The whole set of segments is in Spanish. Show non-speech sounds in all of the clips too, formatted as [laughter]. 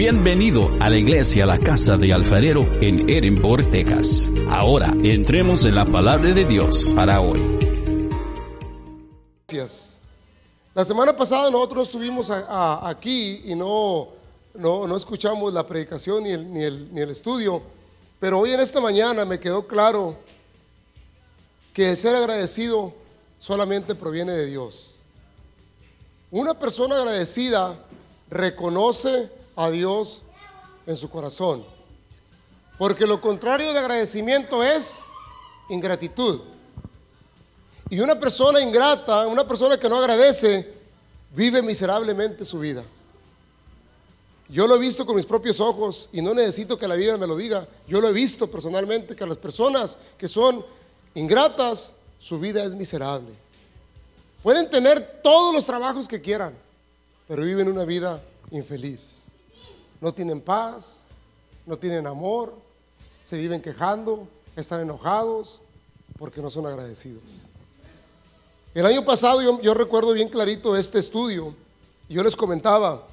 Bienvenido a la iglesia La Casa de Alfarero en Edinburgh, Texas. Ahora entremos en la palabra de Dios para hoy. Gracias. La semana pasada nosotros estuvimos aquí y no, no, no escuchamos la predicación ni el, ni, el, ni el estudio, pero hoy en esta mañana me quedó claro que el ser agradecido solamente proviene de Dios. Una persona agradecida reconoce a Dios en su corazón, porque lo contrario de agradecimiento es ingratitud. Y una persona ingrata, una persona que no agradece, vive miserablemente su vida. Yo lo he visto con mis propios ojos y no necesito que la Biblia me lo diga. Yo lo he visto personalmente que las personas que son ingratas, su vida es miserable. Pueden tener todos los trabajos que quieran, pero viven una vida infeliz. No tienen paz, no tienen amor, se viven quejando, están enojados porque no son agradecidos. El año pasado yo, recuerdo bien clarito este estudio y yo les comentaba,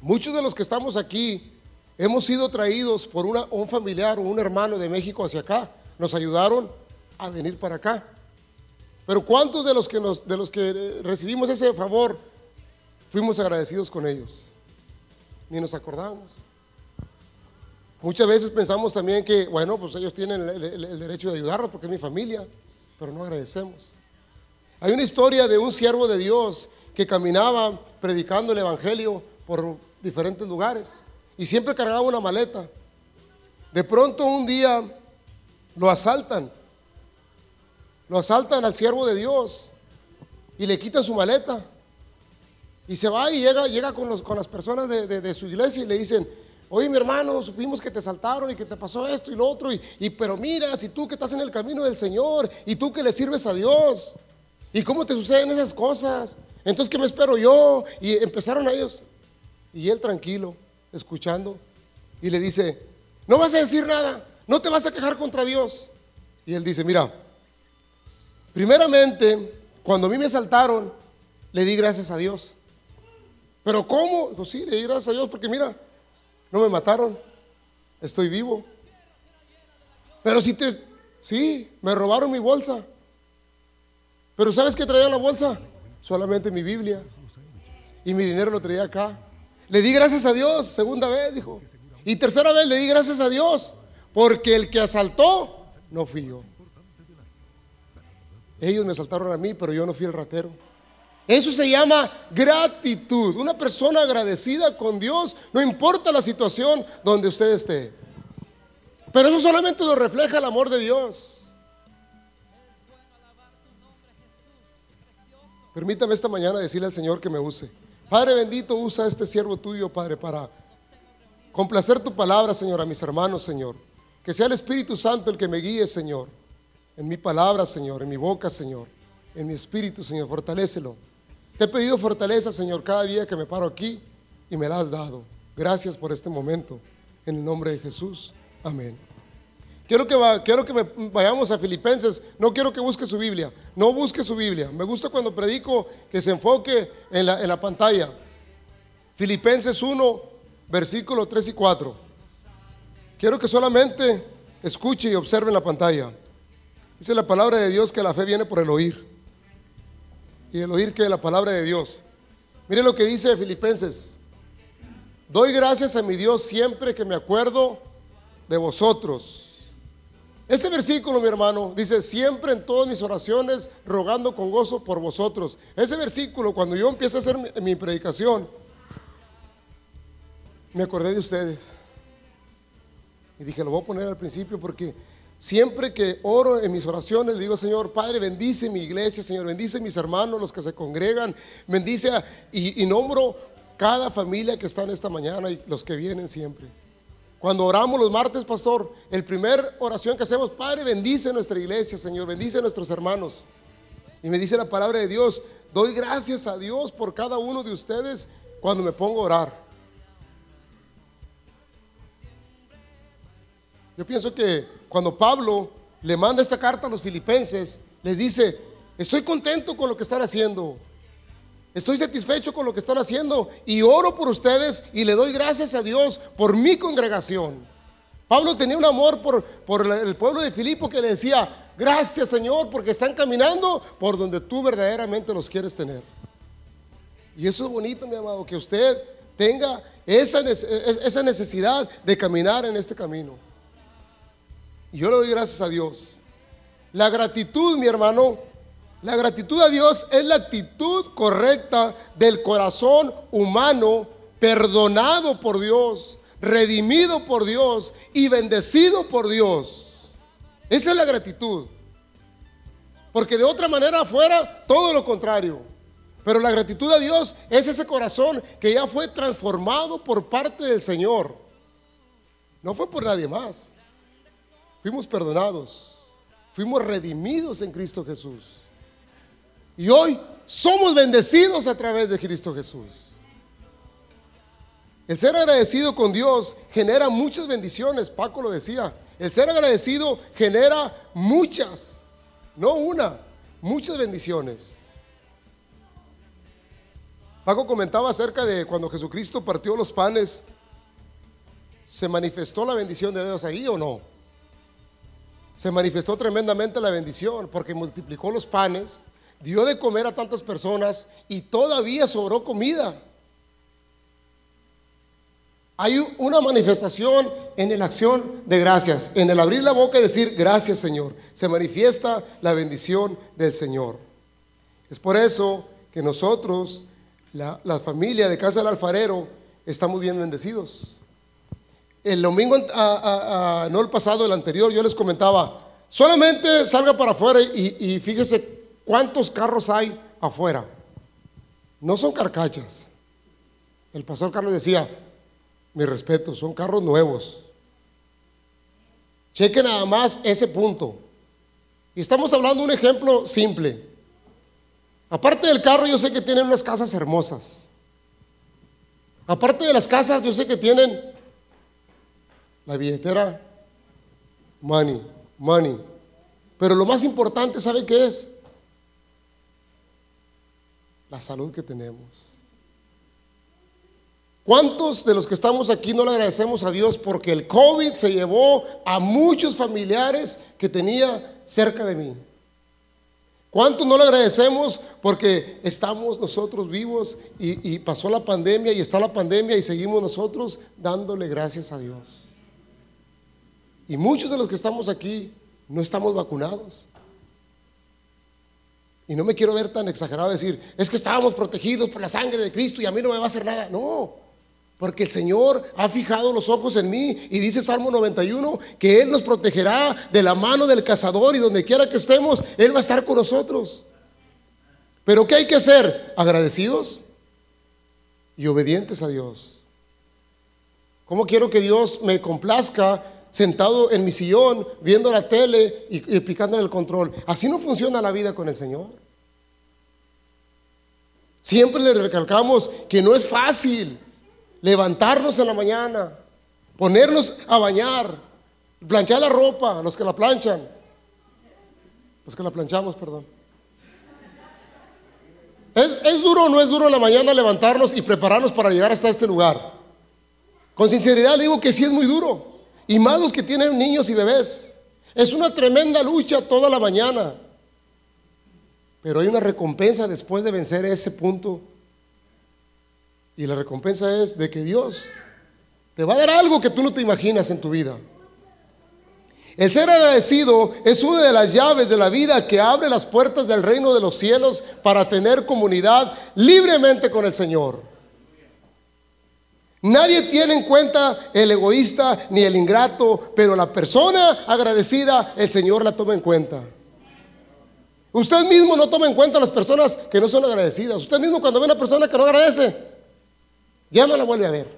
muchos de los que estamos aquí hemos sido traídos por un familiar o un hermano de México hacia acá, nos ayudaron a venir para acá. Pero ¿cuántos de los que, nos, de los que recibimos ese favor fuimos agradecidos con ellos? Ni nos acordamos. Muchas veces pensamos también que, bueno, pues ellos tienen el, el- el derecho de ayudarnos porque es mi familia, pero no agradecemos. Hay una historia de un siervo de Dios que caminaba predicando el Evangelio por diferentes lugares y siempre cargaba una maleta. De pronto un día lo asaltan, lo asaltan al siervo de Dios y le quitan su maleta. Y se va y llega, llega con, los- con las personas de, de- su iglesia y le dicen, oye mi hermano, supimos que te saltaron y que te pasó esto y lo otro, y, y- pero mira, si tú que estás en el camino del Señor y tú que le sirves a Dios, ¿y cómo te suceden esas cosas? Entonces, ¿qué me espero yo? Y empezaron ellos, y él tranquilo, escuchando, y le dice, no vas a decir nada, no te vas a quejar contra Dios. Y él dice, mira, primeramente, cuando a mí me asaltaron, le di gracias a Dios. Pero ¿cómo? Pues sí, le di gracias a Dios porque mira, no me mataron, estoy vivo. Pero si te, sí, me robaron mi bolsa. Pero ¿sabes qué traía la bolsa? Solamente mi Biblia. Y mi dinero lo traía acá. Le di gracias a Dios, segunda vez, dijo. Y tercera vez le di gracias a Dios, porque el que asaltó no fui yo. Ellos me asaltaron a mí, pero yo no fui el ratero. Eso se llama gratitud. Una persona agradecida con Dios, no importa la situación donde usted esté. Pero eso solamente lo refleja el amor de Dios. Permítame esta mañana decirle al Señor que me use. Padre bendito, usa este siervo tuyo, Padre, para complacer tu palabra, Señor, a mis hermanos, Señor. Que sea el Espíritu Santo el que me guíe, Señor. En mi palabra, Señor, en mi boca, Señor. En mi espíritu, Señor, fortalécelo. Te he pedido fortaleza, Señor, cada día que me paro aquí y me la has dado. Gracias por este momento. En el nombre de Jesús. Amén. Quiero que, quiero que vayamos a Filipenses. No quiero que busque su Biblia. No busque su Biblia. Me gusta cuando predico que se enfoque en la, en la pantalla. Filipenses 1, versículo 3 y 4. Quiero que solamente escuche y observe en la pantalla. Dice la palabra de Dios que la fe viene por el oír. Y el oír que la palabra de Dios. Mire lo que dice Filipenses. Doy gracias a mi Dios siempre que me acuerdo de vosotros. Ese versículo, mi hermano, dice, siempre en todas mis oraciones, rogando con gozo por vosotros. Ese versículo, cuando yo empiezo a hacer mi, mi predicación, me acordé de ustedes. Y dije, lo voy a poner al principio porque siempre que oro en mis oraciones, digo, Señor, Padre, bendice mi iglesia, Señor, bendice mis hermanos, los que se congregan, bendice y, y nombro cada familia que está en esta mañana y los que vienen siempre. Cuando oramos los martes, pastor, el primer oración que hacemos, Padre, bendice nuestra iglesia, Señor, bendice a nuestros hermanos. Y me dice la palabra de Dios, doy gracias a Dios por cada uno de ustedes cuando me pongo a orar. Yo pienso que cuando Pablo le manda esta carta a los filipenses, les dice, estoy contento con lo que están haciendo. Estoy satisfecho con lo que están haciendo y oro por ustedes y le doy gracias a Dios por mi congregación. Pablo tenía un amor por, por el pueblo de Filipo que le decía, gracias Señor porque están caminando por donde tú verdaderamente los quieres tener. Y eso es bonito, mi amado, que usted tenga esa, esa necesidad de caminar en este camino. Y yo le doy gracias a Dios. La gratitud, mi hermano, la gratitud a Dios es la actitud correcta del corazón humano, perdonado por Dios, redimido por Dios y bendecido por Dios. Esa es la gratitud. Porque de otra manera afuera, todo lo contrario. Pero la gratitud a Dios es ese corazón que ya fue transformado por parte del Señor. No fue por nadie más. Fuimos perdonados. Fuimos redimidos en Cristo Jesús. Y hoy somos bendecidos a través de Cristo Jesús. El ser agradecido con Dios genera muchas bendiciones, Paco lo decía. El ser agradecido genera muchas, no una, muchas bendiciones. Paco comentaba acerca de cuando Jesucristo partió los panes, ¿se manifestó la bendición de Dios ahí o no? Se manifestó tremendamente la bendición porque multiplicó los panes dio de comer a tantas personas y todavía sobró comida. Hay una manifestación en la acción de gracias, en el abrir la boca y decir gracias Señor. Se manifiesta la bendición del Señor. Es por eso que nosotros, la, familia de Casa del Alfarero, estamos bien bendecidos. El domingo, no el pasado, el anterior, yo les comentaba, solamente salga para afuera y, fíjese ¿Cuántos carros hay afuera? No son carcachas. El pastor Carlos decía, mi respeto, son carros nuevos. Cheque nada más ese punto. Y estamos hablando de un ejemplo simple. Aparte del carro, yo sé que tienen unas casas hermosas. Aparte de las casas, yo sé que tienen la billetera, money, money. Pero lo más importante, ¿sabe qué es? la salud que tenemos. ¿Cuántos de los que estamos aquí no le agradecemos a Dios porque el COVID se llevó a muchos familiares que tenía cerca de mí? ¿Cuántos no le agradecemos porque estamos nosotros vivos y, y, pasó la pandemia y está la pandemia y seguimos nosotros dándole gracias a Dios? Y muchos de los que estamos aquí no estamos vacunados. Y no me quiero ver tan exagerado decir, es que estábamos protegidos por la sangre de Cristo y a mí no me va a hacer nada. No, porque el Señor ha fijado los ojos en mí y dice Salmo 91 que Él nos protegerá de la mano del cazador y donde quiera que estemos, Él va a estar con nosotros. Pero ¿qué hay que hacer? Agradecidos y obedientes a Dios. ¿Cómo quiero que Dios me complazca sentado en mi sillón, viendo la tele y, picando en el control. Así no funciona la vida con el Señor. Siempre le recalcamos que no es fácil levantarnos en la mañana, ponernos a bañar, planchar la ropa, los que la planchan, los que la planchamos, perdón. ¿Es, ¿Es, duro o no es duro en la mañana levantarnos y prepararnos para llegar hasta este lugar? Con sinceridad le digo que sí es muy duro. Y más los que tienen niños y bebés. Es una tremenda lucha toda la mañana. Pero hay una recompensa después de vencer ese punto. Y la recompensa es de que Dios te va a dar algo que tú no te imaginas en tu vida. El ser agradecido es una de las llaves de la vida que abre las puertas del reino de los cielos para tener comunidad libremente con el Señor. Nadie tiene en cuenta el egoísta ni el ingrato, pero la persona agradecida, el Señor la toma en cuenta. Usted mismo no toma en cuenta a las personas que no son agradecidas. Usted mismo cuando ve a una persona que no agradece, ya no la vuelve a ver.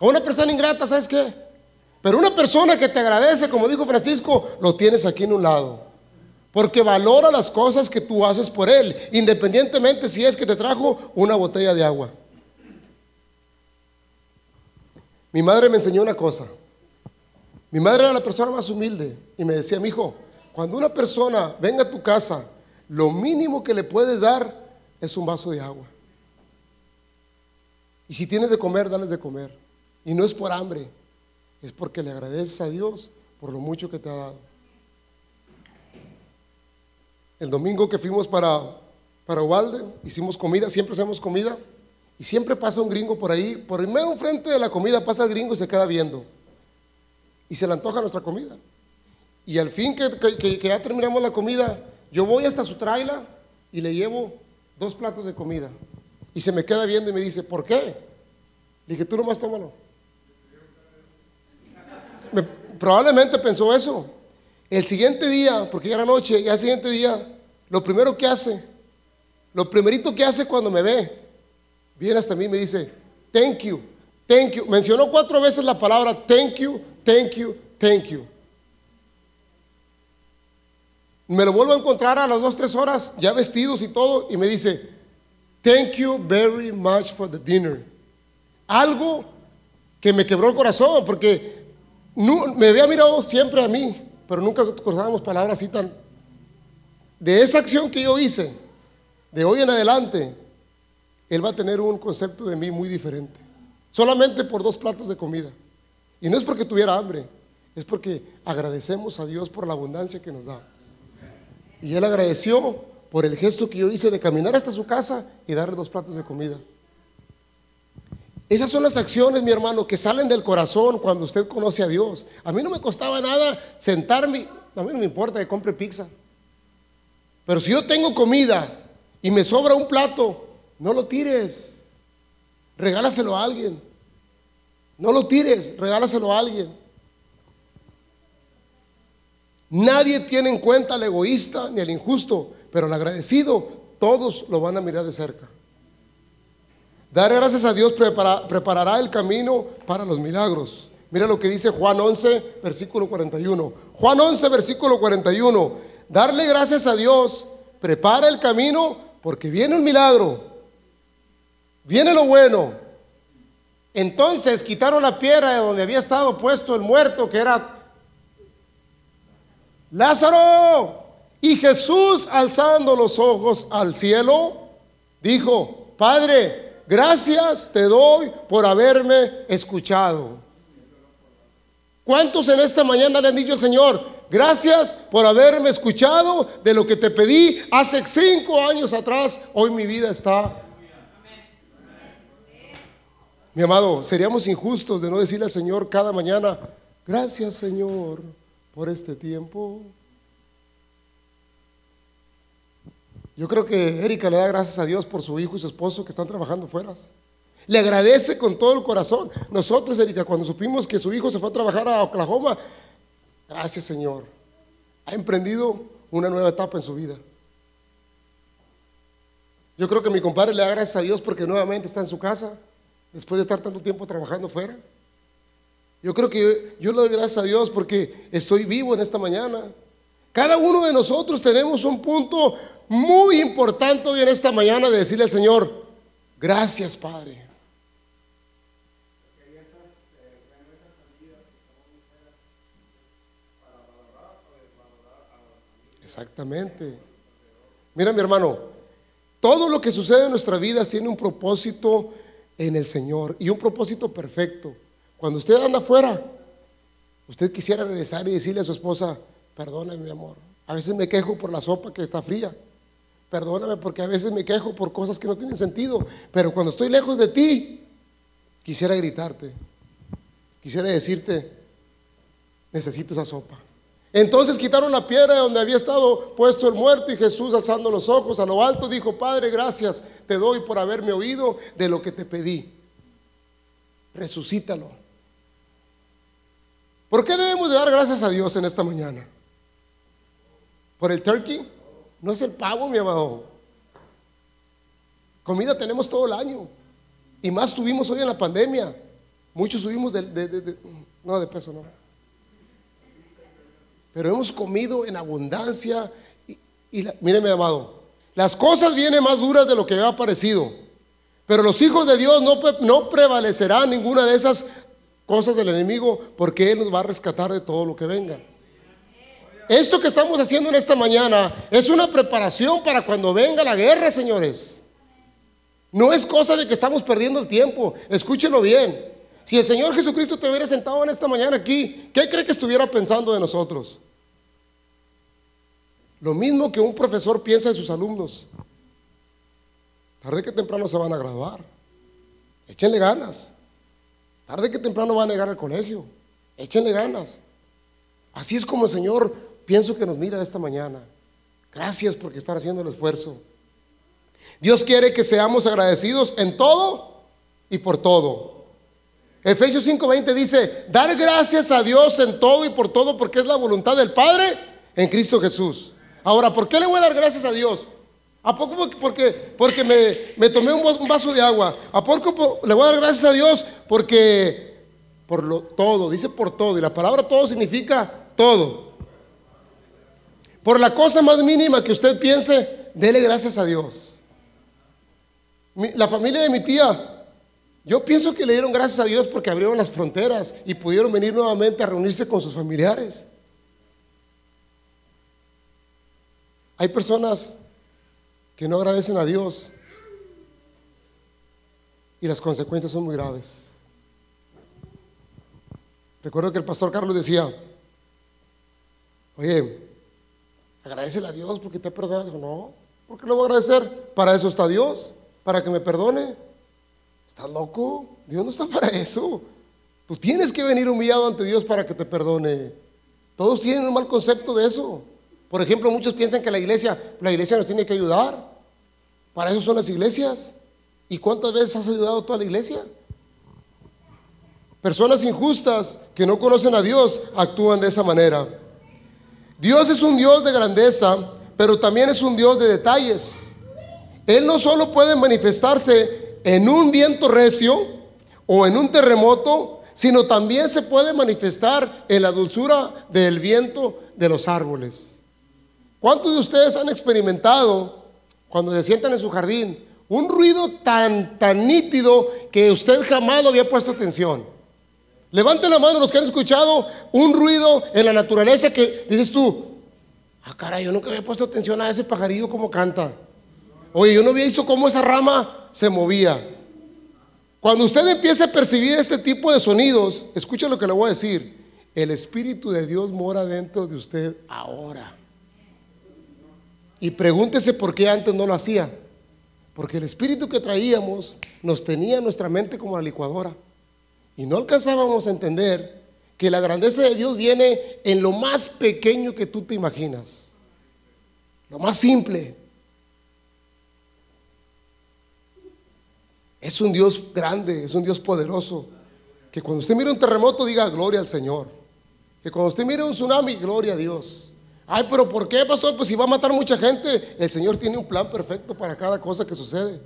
O una persona ingrata, ¿sabes qué? Pero una persona que te agradece, como dijo Francisco, lo tienes aquí en un lado. Porque valora las cosas que tú haces por él, independientemente si es que te trajo una botella de agua. Mi madre me enseñó una cosa. Mi madre era la persona más humilde y me decía, mi hijo, cuando una persona venga a tu casa, lo mínimo que le puedes dar es un vaso de agua. Y si tienes de comer, dales de comer. Y no es por hambre, es porque le agradeces a Dios por lo mucho que te ha dado. El domingo que fuimos para, para hicimos comida, siempre hacemos comida, y siempre pasa un gringo por ahí, por el medio frente de la comida pasa el gringo y se queda viendo. Y se le antoja nuestra comida. Y al fin que, que ya terminamos la comida, yo voy hasta su traila y le llevo dos platos de comida. Y se me queda viendo y me dice, ¿por qué? Le dije, tú nomás tómalo. probablemente pensó eso. El siguiente día, porque ya era noche, y al siguiente día, lo primero que hace, lo primerito que hace cuando me ve, viene hasta mí y me dice, thank you, thank you. Mencionó cuatro veces la palabra thank you, thank you, thank you. Me lo vuelvo a encontrar a las dos, tres horas, ya vestidos y todo, y me dice, thank you very much for the dinner. Algo que me quebró el corazón, porque me había mirado siempre a mí, pero nunca cruzábamos palabras así tan... De esa acción que yo hice, de hoy en adelante, él va a tener un concepto de mí muy diferente. Solamente por dos platos de comida. Y no es porque tuviera hambre, es porque agradecemos a Dios por la abundancia que nos da. Y él agradeció por el gesto que yo hice de caminar hasta su casa y darle dos platos de comida. Esas son las acciones, mi hermano, que salen del corazón cuando usted conoce a Dios. A mí no me costaba nada sentarme, a mí no me importa que compre pizza. Pero si yo tengo comida y me sobra un plato, no lo tires. Regálaselo a alguien. No lo tires, regálaselo a alguien. Nadie tiene en cuenta al egoísta ni al injusto, pero el agradecido, todos lo van a mirar de cerca. Dar gracias a Dios preparará el camino para los milagros. Mira lo que dice Juan 11, versículo 41. Juan 11, versículo 41. Darle gracias a Dios prepara el camino porque viene un milagro. Viene lo bueno. Entonces quitaron la piedra de donde había estado puesto el muerto, que era Lázaro. Y Jesús, alzando los ojos al cielo, dijo, Padre, gracias te doy por haberme escuchado. ¿Cuántos en esta mañana le han dicho al Señor, gracias por haberme escuchado de lo que te pedí hace cinco años atrás? Hoy mi vida está... Mi amado, seríamos injustos de no decirle al Señor cada mañana, gracias Señor por este tiempo. Yo creo que Erika le da gracias a Dios por su hijo y su esposo que están trabajando fuera. Le agradece con todo el corazón. Nosotros, Erika, cuando supimos que su hijo se fue a trabajar a Oklahoma, gracias Señor. Ha emprendido una nueva etapa en su vida. Yo creo que mi compadre le da gracias a Dios porque nuevamente está en su casa, después de estar tanto tiempo trabajando fuera. Yo creo que yo le doy gracias a Dios porque estoy vivo en esta mañana. Cada uno de nosotros tenemos un punto muy importante hoy en esta mañana de decirle al Señor, gracias Padre. Exactamente. Mira mi hermano, todo lo que sucede en nuestra vida tiene un propósito en el Señor y un propósito perfecto. Cuando usted anda afuera, usted quisiera regresar y decirle a su esposa, perdóname mi amor, a veces me quejo por la sopa que está fría. Perdóname porque a veces me quejo por cosas que no tienen sentido. Pero cuando estoy lejos de ti, quisiera gritarte. Quisiera decirte, necesito esa sopa. Entonces quitaron la piedra donde había estado puesto el muerto y Jesús alzando los ojos a lo alto dijo, Padre, gracias te doy por haberme oído de lo que te pedí. Resucítalo. ¿Por qué debemos de dar gracias a Dios en esta mañana? ¿Por el turkey? No es el pavo, mi amado. Comida tenemos todo el año. Y más tuvimos hoy en la pandemia. Muchos subimos de, no de peso, no. Pero hemos comido en abundancia. Y, mire, mi amado, las cosas vienen más duras de lo que había parecido. Pero los hijos de Dios no, no prevalecerán ninguna de esas cosas del enemigo porque Él nos va a rescatar de todo lo que venga. Esto que estamos haciendo en esta mañana es una preparación para cuando venga la guerra, señores. No es cosa de que estamos perdiendo el tiempo. Escúchelo bien. Si el Señor Jesucristo te hubiera sentado en esta mañana aquí, ¿qué cree que estuviera pensando de nosotros? Lo mismo que un profesor piensa de sus alumnos. Tarde que temprano se van a graduar. Échenle ganas. Tarde que temprano van a llegar al colegio. Échenle ganas. Así es como el Señor pienso que nos mira esta mañana. Gracias porque están haciendo el esfuerzo. Dios quiere que seamos agradecidos en todo y por todo. Efesios 5:20 dice, dar gracias a Dios en todo y por todo porque es la voluntad del Padre en Cristo Jesús. Ahora, ¿por qué le voy a dar gracias a Dios? ¿A poco porque, porque me, tomé un vaso de agua? ¿A poco le voy a dar gracias a Dios? Porque por lo, todo, dice por todo, y la palabra todo significa todo. Por la cosa más mínima que usted piense, dele gracias a Dios. la familia de mi tía, yo pienso que le dieron gracias a Dios porque abrieron las fronteras y pudieron venir nuevamente a reunirse con sus familiares. Hay personas que no agradecen a Dios y las consecuencias son muy graves. Recuerdo que el pastor Carlos decía, oye, agradecele a Dios porque te ha perdonado. Dijo, no, ¿por qué lo voy a agradecer? Para eso está Dios, para que me perdone. ¿Estás loco? Dios no está para eso. Tú tienes que venir humillado ante Dios para que te perdone. Todos tienen un mal concepto de eso. Por ejemplo, muchos piensan que la iglesia, la iglesia nos tiene que ayudar. Para eso son las iglesias. ¿Y cuántas veces has ayudado a toda la iglesia? Personas injustas que no conocen a Dios actúan de esa manera. Dios es un Dios de grandeza, pero también es un Dios de detalles. Él no solo puede manifestarse en un viento recio o en un terremoto, sino también se puede manifestar en la dulzura del viento de los árboles. ¿Cuántos de ustedes han experimentado cuando se sientan en su jardín un ruido tan, tan nítido que usted jamás lo había puesto atención? Levanten la mano los que han escuchado un ruido en la naturaleza que dices tú, ah, caray, yo nunca había puesto atención a ese pajarillo como canta. Oye, yo no había visto cómo esa rama se movía. Cuando usted empieza a percibir este tipo de sonidos, escucha lo que le voy a decir. El Espíritu de Dios mora dentro de usted ahora. Y pregúntese por qué antes no lo hacía. Porque el espíritu que traíamos nos tenía en nuestra mente como la licuadora. Y no alcanzábamos a entender que la grandeza de Dios viene en lo más pequeño que tú te imaginas. Lo más simple. Es un Dios grande, es un Dios poderoso. Que cuando usted mire un terremoto diga gloria al Señor. Que cuando usted mire un tsunami, gloria a Dios. Ay, pero ¿por qué, pastor? Pues si va a matar mucha gente, el Señor tiene un plan perfecto para cada cosa que sucede.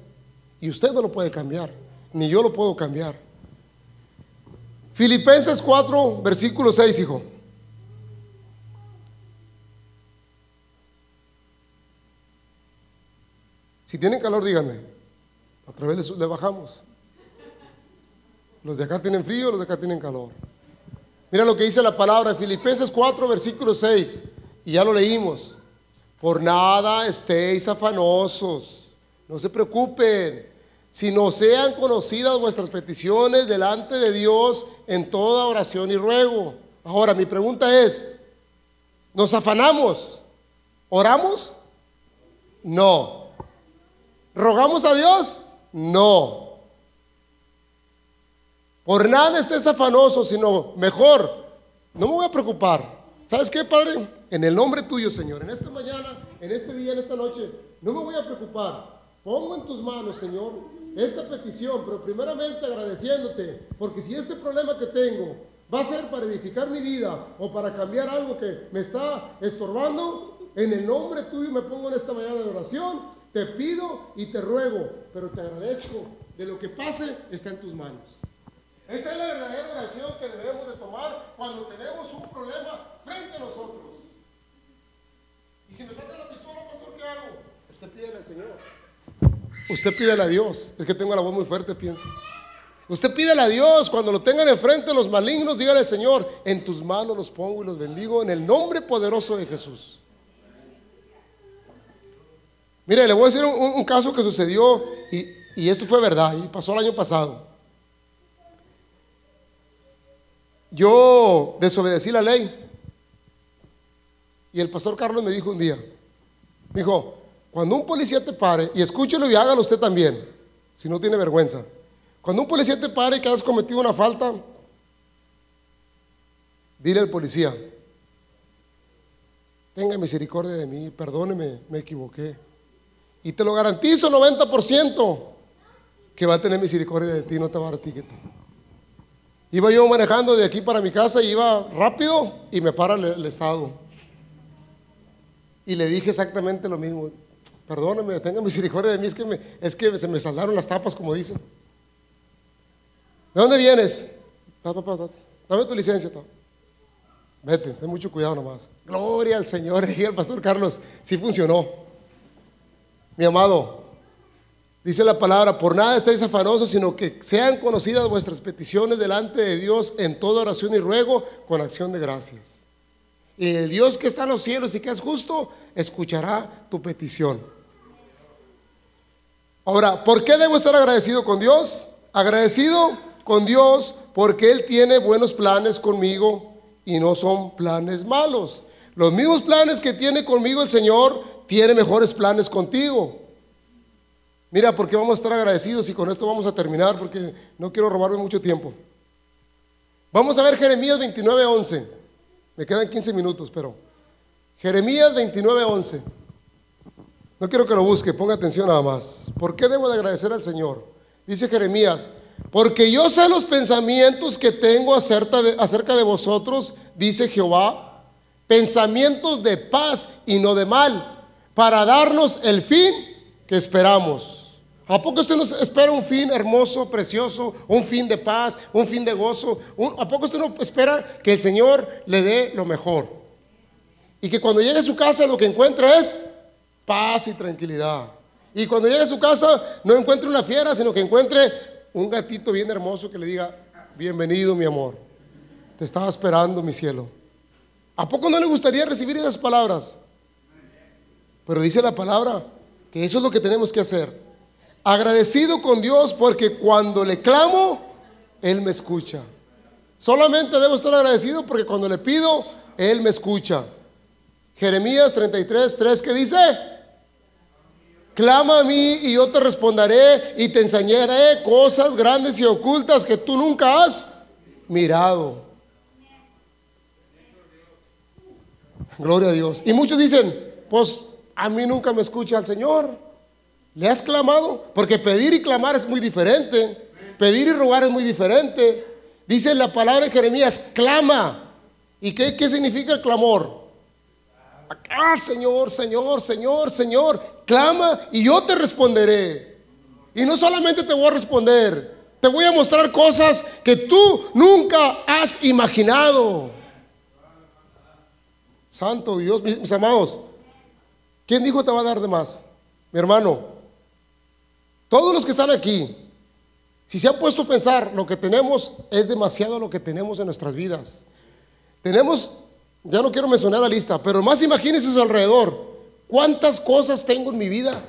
Y usted no lo puede cambiar, ni yo lo puedo cambiar. Filipenses 4, versículo 6, hijo. Si tienen calor, díganme. A través le bajamos. Los de acá tienen frío, los de acá tienen calor. Mira lo que dice la palabra, Filipenses 4, versículo 6. Y ya lo leímos. Por nada estéis afanosos. No se preocupen. Sino sean conocidas vuestras peticiones delante de Dios en toda oración y ruego. Ahora, mi pregunta es, ¿nos afanamos? ¿Oramos? No. ¿Rogamos a Dios? No. Por nada estés afanoso, sino mejor, no me voy a preocupar. ¿Sabes qué, Padre? En el nombre tuyo, Señor, en esta mañana, en este día, en esta noche, no me voy a preocupar. Pongo en tus manos, Señor, esta petición, pero primeramente agradeciéndote, porque si este problema que tengo va a ser para edificar mi vida o para cambiar algo que me está estorbando, en el nombre tuyo me pongo en esta mañana de oración, te pido y te ruego, pero te agradezco de lo que pase está en tus manos. Esa es la verdadera oración que debemos de tomar cuando tenemos un problema frente a nosotros. Y si me saca la pistola, pastor, ¿qué hago? Usted pídele al Señor. Usted pídele a Dios. Es que tengo la voz muy fuerte, piensa. Usted pídele a Dios, cuando lo tengan enfrente los malignos, dígale, Señor, en tus manos los pongo y los bendigo en el nombre poderoso de Jesús. Mire, le voy a decir un, caso que sucedió y y esto fue verdad, y pasó el año pasado. Yo desobedecí la ley. Y el pastor Carlos me dijo un día, me dijo, cuando un policía te pare, y escúchelo y hágalo usted también, si no tiene vergüenza. Cuando un policía te pare y que has cometido una falta, dile al policía, tenga misericordia de mí, perdóneme, me equivoqué. Y te lo garantizo 90% que va a tener misericordia de ti, no te va a dar ticket. Iba yo manejando de aquí para mi casa y iba rápido y me para el, estado. Y le dije exactamente lo mismo. Perdóneme, tenga misericordia de mí, es que, es que se me saldaron las tapas, como dicen. ¿De dónde vienes? Dame tu licencia. Vete, ten mucho cuidado nomás. Gloria al Señor. [laughs] Y el pastor Carlos, sí funcionó. Mi amado, dice la palabra, por nada estáis afanosos, sino que sean conocidas vuestras peticiones delante de Dios en toda oración y ruego con acción de gracias. Y el Dios que está en los cielos y que es justo, escuchará tu petición. Ahora, ¿por qué debo estar agradecido con Dios? Agradecido con Dios porque Él tiene buenos planes conmigo y no son planes malos. Los mismos planes que tiene conmigo el Señor, tiene mejores planes contigo. Mira, porque vamos a estar agradecidos y con esto vamos a terminar porque no quiero robarme mucho tiempo. Vamos a ver Jeremías 29:11. Me quedan 15 minutos, pero Jeremías 29:11. No quiero que lo busque, ponga atención nada más. ¿Por qué debo de agradecer al Señor? Dice Jeremías, porque yo sé los pensamientos que tengo acerca de, acerca de vosotros, dice Jehová, pensamientos de paz y no de mal, para darnos el fin que esperamos. ¿A poco usted nos espera un fin hermoso, precioso, un fin de paz, un fin de gozo? ¿A poco usted no espera que el Señor le dé lo mejor? Y que cuando llegue a su casa lo que encuentre es paz y tranquilidad. Y cuando llegue a su casa no encuentre una fiera, sino que encuentre un gatito bien hermoso que le diga, bienvenido mi amor, te estaba esperando mi cielo. ¿A poco no le gustaría recibir esas palabras? Pero dice la palabra que eso es lo que tenemos que hacer. Agradecido con Dios porque cuando le clamo, Él me escucha. Solamente debo estar agradecido porque cuando le pido, Él me escucha. Jeremías 33, 3, ¿qué dice? Clama a mí y yo te responderé y te enseñaré cosas grandes y ocultas que tú nunca has mirado. Gloria a Dios. Y muchos dicen, pues a mí nunca me escucha el Señor. ¿Le has clamado? Porque pedir y clamar es muy diferente. Pedir y rogar es muy diferente. Dice la palabra de Jeremías, clama. ¿Y qué, qué significa el clamor? Ah, Señor, Señor, Señor, Señor, clama y yo te responderé. Y no solamente te voy a responder, te voy a mostrar cosas que tú nunca has imaginado. Santo Dios, mis, mis amados, ¿quién dijo te va a dar de más? Mi hermano, todos los que están aquí, si se han puesto a pensar, lo que tenemos es demasiado lo que tenemos en nuestras vidas. Tenemos ya no quiero mencionar la lista, pero más imagínense a su alrededor. ¿Cuántas cosas tengo en mi vida?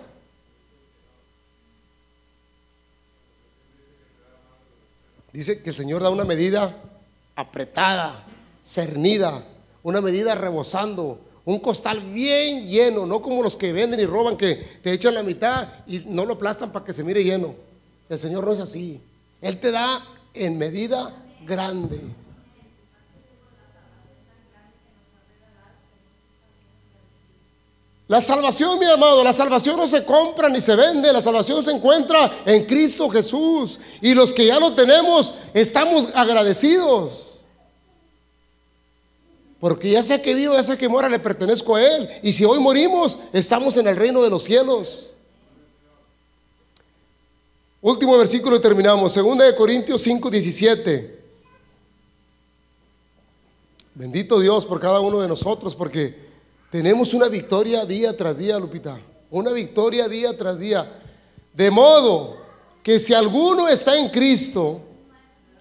Dice que el Señor da una medida apretada, cernida, una medida rebosando, un costal bien lleno, no como los que venden y roban que te echan la mitad y no lo aplastan para que se mire lleno. El Señor no es así. Él te da en medida grande. La salvación, mi amado, la salvación no se compra ni se vende, la salvación se encuentra en Cristo Jesús. Y los que ya lo tenemos, estamos agradecidos. Porque ya sea que vivo, ya sea que muera, le pertenezco a Él. Y si hoy morimos, estamos en el reino de los cielos. Último versículo y terminamos. Segunda de Corintios 5, 17. Bendito Dios por cada uno de nosotros, porque tenemos una victoria día tras día, Lupita. Una victoria día tras día. De modo que si alguno está en Cristo,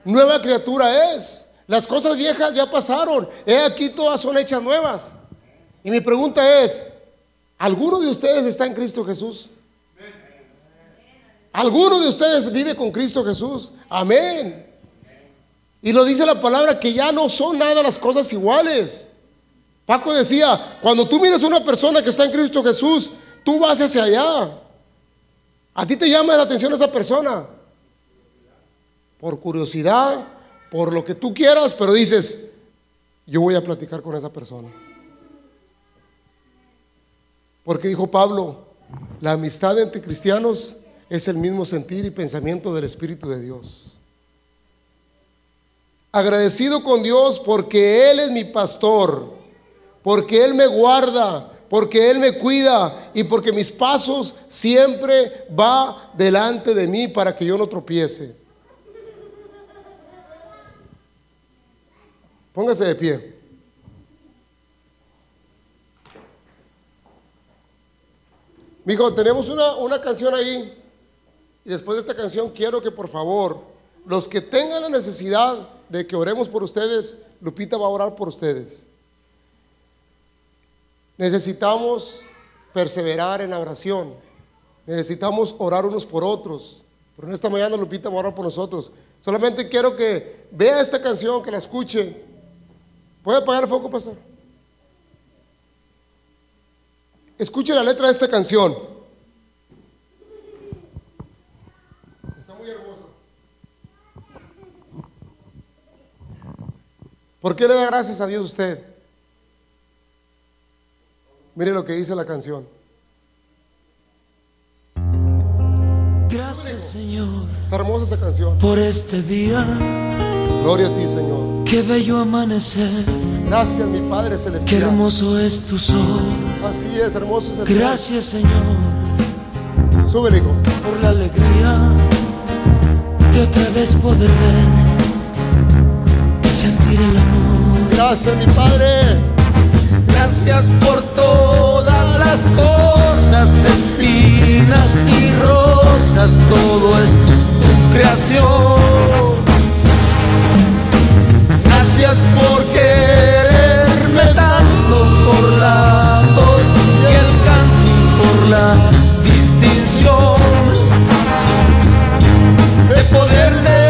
nueva criatura es. Las cosas viejas ya pasaron. He aquí todas son hechas nuevas. Y mi pregunta es, ¿alguno de ustedes está en Cristo Jesús? ¿Alguno de ustedes vive con Cristo Jesús? Amén. Y lo dice la palabra que ya no son nada las cosas iguales. Paco decía, cuando tú miras a una persona que está en Cristo Jesús, tú vas hacia allá. A ti te llama la atención esa persona. Por curiosidad, por lo que tú quieras, pero dices, yo voy a platicar con esa persona. Porque dijo Pablo, la amistad entre cristianos es el mismo sentir y pensamiento del Espíritu de Dios. Agradecido con Dios porque Él es mi pastor, porque Él me guarda, porque Él me cuida y porque mis pasos siempre va delante de mí para que yo no tropiece. Póngase de pie. Mijo, tenemos una, una canción ahí. Y después de esta canción quiero que por favor, los que tengan la necesidad de que oremos por ustedes, Lupita va a orar por ustedes. Necesitamos perseverar en la oración. Necesitamos orar unos por otros. Pero en esta mañana Lupita va a orar por nosotros. Solamente quiero que vea esta canción, que la escuche. ¿Puede apagar el foco, pastor? Escuche la letra de esta canción. Está muy hermosa. ¿Por qué le da gracias a Dios usted? Mire lo que dice la canción. Gracias Señor Está hermosa esa canción. por este día, Gloria a ti, Señor. Qué bello amanecer, Gracias, mi Padre qué Celestial. hermoso es tu sol. Así es, hermoso es el Gracias Señor. Súbele, hijo. por la alegría de otra vez poder ver y sentir el amor. Gracias, mi Padre. Gracias por todas las cosas, espinas y rosas, todo es tu creación. Gracias por quererme tanto por la voz y el canto por la distinción de poder elevar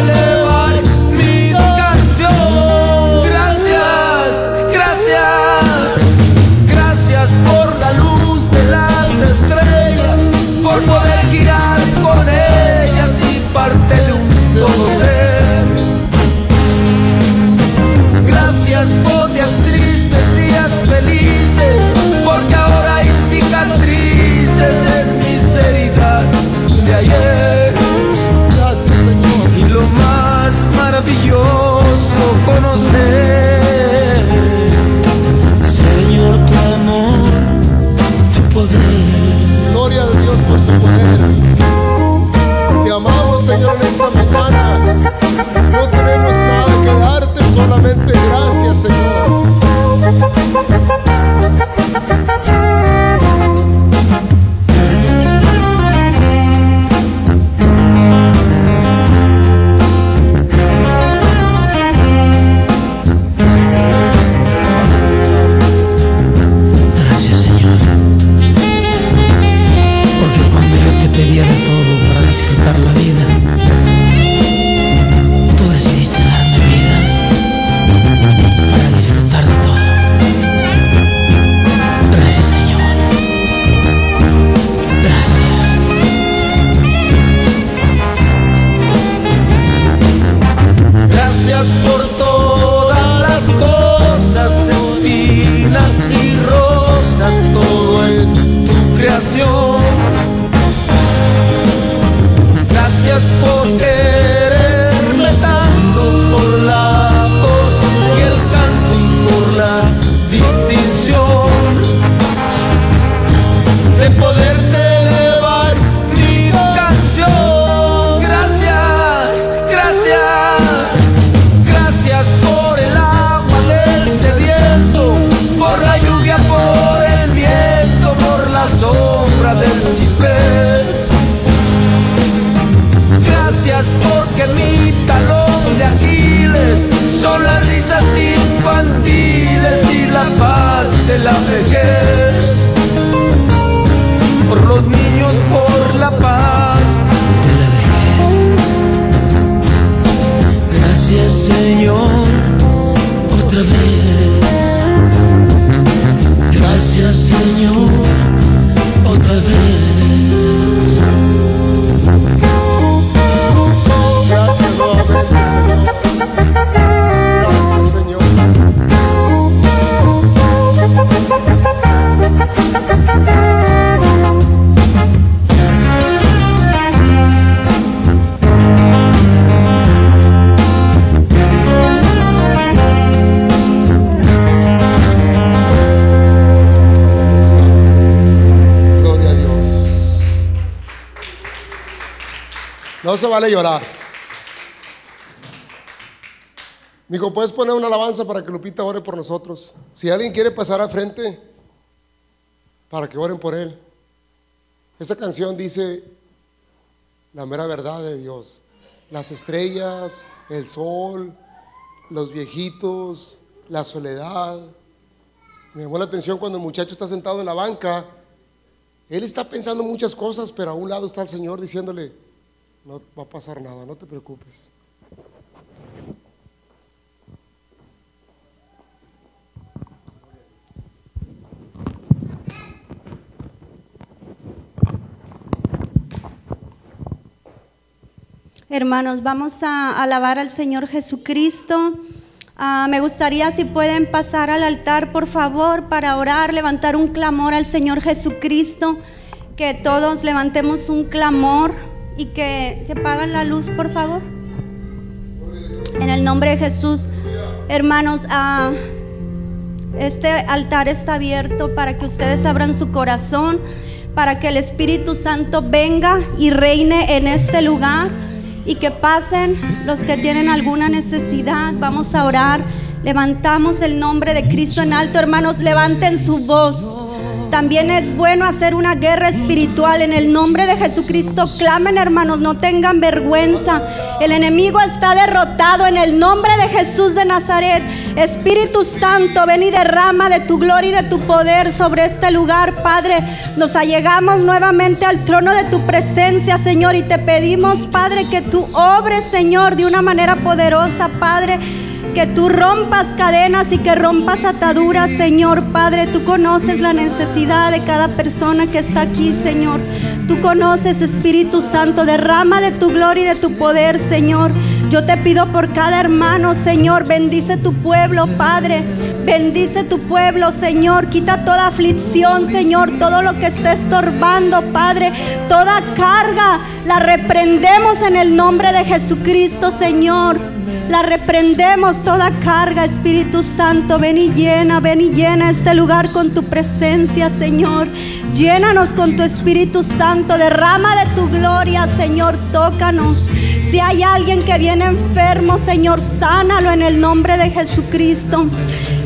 risas infantiles y la paz de la vejez. Por los niños, por la paz de la vejez. Gracias Señor, otra vez. Gracias Señor, otra vez. No se vale llorar. Mijo, ¿puedes poner una alabanza para que Lupita ore por nosotros? Si alguien quiere pasar al frente, para que oren por él. Esa canción dice la mera verdad de Dios. Las estrellas, el sol, los viejitos, la soledad. Me llamó la atención cuando el muchacho está sentado en la banca. Él está pensando muchas cosas, pero a un lado está el Señor diciéndole, no va a pasar nada, no te preocupes. Hermanos, vamos a alabar al Señor Jesucristo. Ah, me gustaría si pueden pasar al altar, por favor, para orar, levantar un clamor al Señor Jesucristo. Que todos levantemos un clamor y que se apagan la luz, por favor. En el nombre de Jesús. Hermanos, ah, este altar está abierto para que ustedes abran su corazón, para que el Espíritu Santo venga y reine en este lugar y que pasen los que tienen alguna necesidad. Vamos a orar. Levantamos el nombre de Cristo en alto, hermanos, levanten su voz. También es bueno hacer una guerra espiritual en el nombre de Jesucristo. Clamen, hermanos, no tengan vergüenza. El enemigo está derrotado en el nombre de Jesús de Nazaret. Espíritu Santo, ven y derrama de tu gloria y de tu poder sobre este lugar, Padre. Nos allegamos nuevamente al trono de tu presencia, Señor, y te pedimos, Padre, que tú obres, Señor, de una manera poderosa, Padre que tú rompas cadenas y que rompas ataduras, Señor Padre. Tú conoces la necesidad de cada persona que está aquí, Señor. Tú conoces, Espíritu Santo, derrama de tu gloria y de tu poder, Señor. Yo te pido por cada hermano, Señor, bendice tu pueblo, Padre. Bendice tu pueblo, Señor. Quita toda aflicción, Señor. Todo lo que esté estorbando, Padre. Toda carga la reprendemos en el nombre de Jesucristo, Señor. La reprendemos toda carga, Espíritu Santo. Ven y llena, ven y llena este lugar con tu presencia, Señor. Llénanos con tu Espíritu Santo. Derrama de tu gloria, Señor. Tócanos. Si hay alguien que viene enfermo, Señor, sánalo en el nombre de Jesucristo.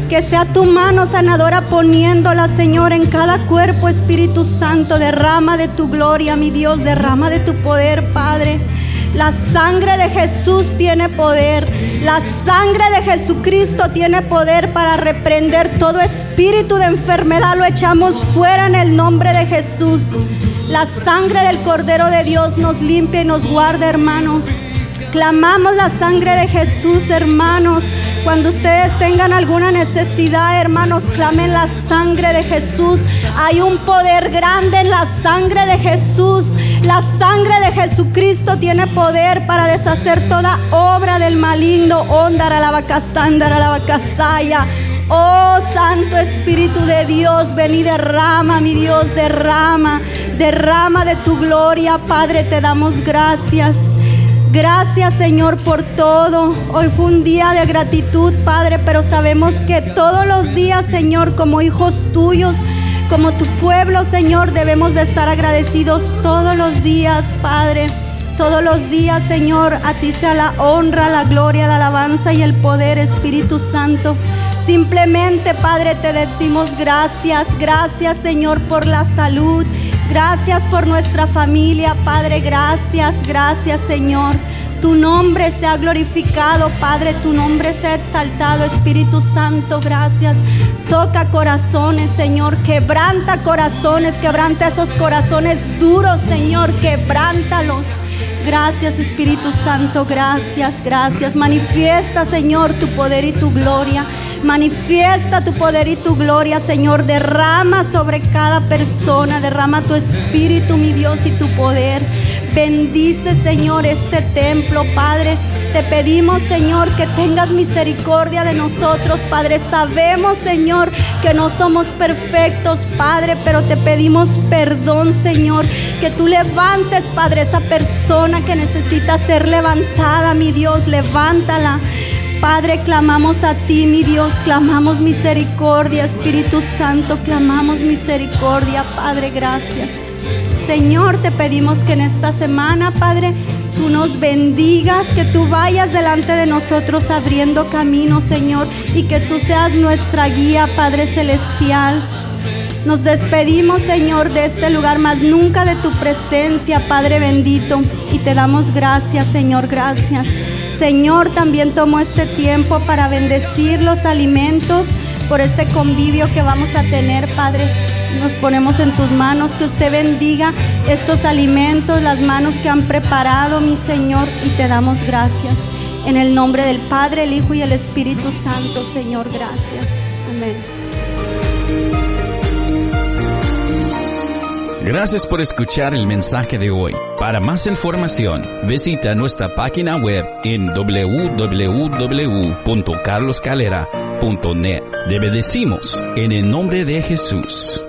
Que sea tu mano sanadora poniéndola, Señor, en cada cuerpo, Espíritu Santo. Derrama de tu gloria, mi Dios. Derrama de tu poder, Padre. La sangre de Jesús tiene poder. La sangre de Jesucristo tiene poder para reprender todo espíritu de enfermedad. Lo echamos fuera en el nombre de Jesús. La sangre del Cordero de Dios nos limpia y nos guarda, hermanos. Clamamos la sangre de Jesús, hermanos. Cuando ustedes tengan alguna necesidad, hermanos, clamen la sangre de Jesús. Hay un poder grande en la sangre de Jesús. La sangre de Jesucristo tiene poder para deshacer toda obra del maligno. Ondara la vacasandara la vacasaya. Oh Santo Espíritu de Dios, ven y derrama, mi Dios, derrama, derrama de tu gloria, Padre, te damos gracias. Gracias Señor por todo. Hoy fue un día de gratitud, Padre, pero sabemos que todos los días, Señor, como hijos tuyos, como tu pueblo, Señor, debemos de estar agradecidos todos los días, Padre. Todos los días, Señor, a ti sea la honra, la gloria, la alabanza y el poder, Espíritu Santo. Simplemente, Padre, te decimos gracias, gracias, Señor, por la salud. Gracias por nuestra familia, Padre. Gracias, gracias, Señor. Tu nombre sea glorificado, Padre. Tu nombre sea exaltado, Espíritu Santo. Gracias. Toca corazones, Señor. Quebranta corazones. Quebranta esos corazones duros, Señor. Quebrántalos. Gracias Espíritu Santo, gracias, gracias. Manifiesta Señor tu poder y tu gloria. Manifiesta tu poder y tu gloria, Señor. Derrama sobre cada persona, derrama tu espíritu, mi Dios, y tu poder. Bendice, Señor, este templo, Padre. Te pedimos, Señor, que tengas misericordia de nosotros, Padre. Sabemos, Señor, que no somos perfectos, Padre, pero te pedimos perdón, Señor. Que tú levantes, Padre, esa persona que necesita ser levantada, mi Dios, levántala. Padre, clamamos a ti, mi Dios, clamamos misericordia, Espíritu Santo, clamamos misericordia, Padre, gracias. Señor, te pedimos que en esta semana, Padre, tú nos bendigas, que tú vayas delante de nosotros abriendo camino, Señor, y que tú seas nuestra guía, Padre Celestial. Nos despedimos, Señor, de este lugar, más nunca de tu presencia, Padre bendito, y te damos gracias, Señor, gracias. Señor, también tomo este tiempo para bendecir los alimentos por este convivio que vamos a tener, Padre. Nos ponemos en tus manos, que usted bendiga estos alimentos, las manos que han preparado, mi Señor, y te damos gracias. En el nombre del Padre, el Hijo y el Espíritu Santo, Señor, gracias. Amén. Gracias por escuchar el mensaje de hoy. Para más información, visita nuestra página web en www.carloscalera.net. Te en el nombre de Jesús.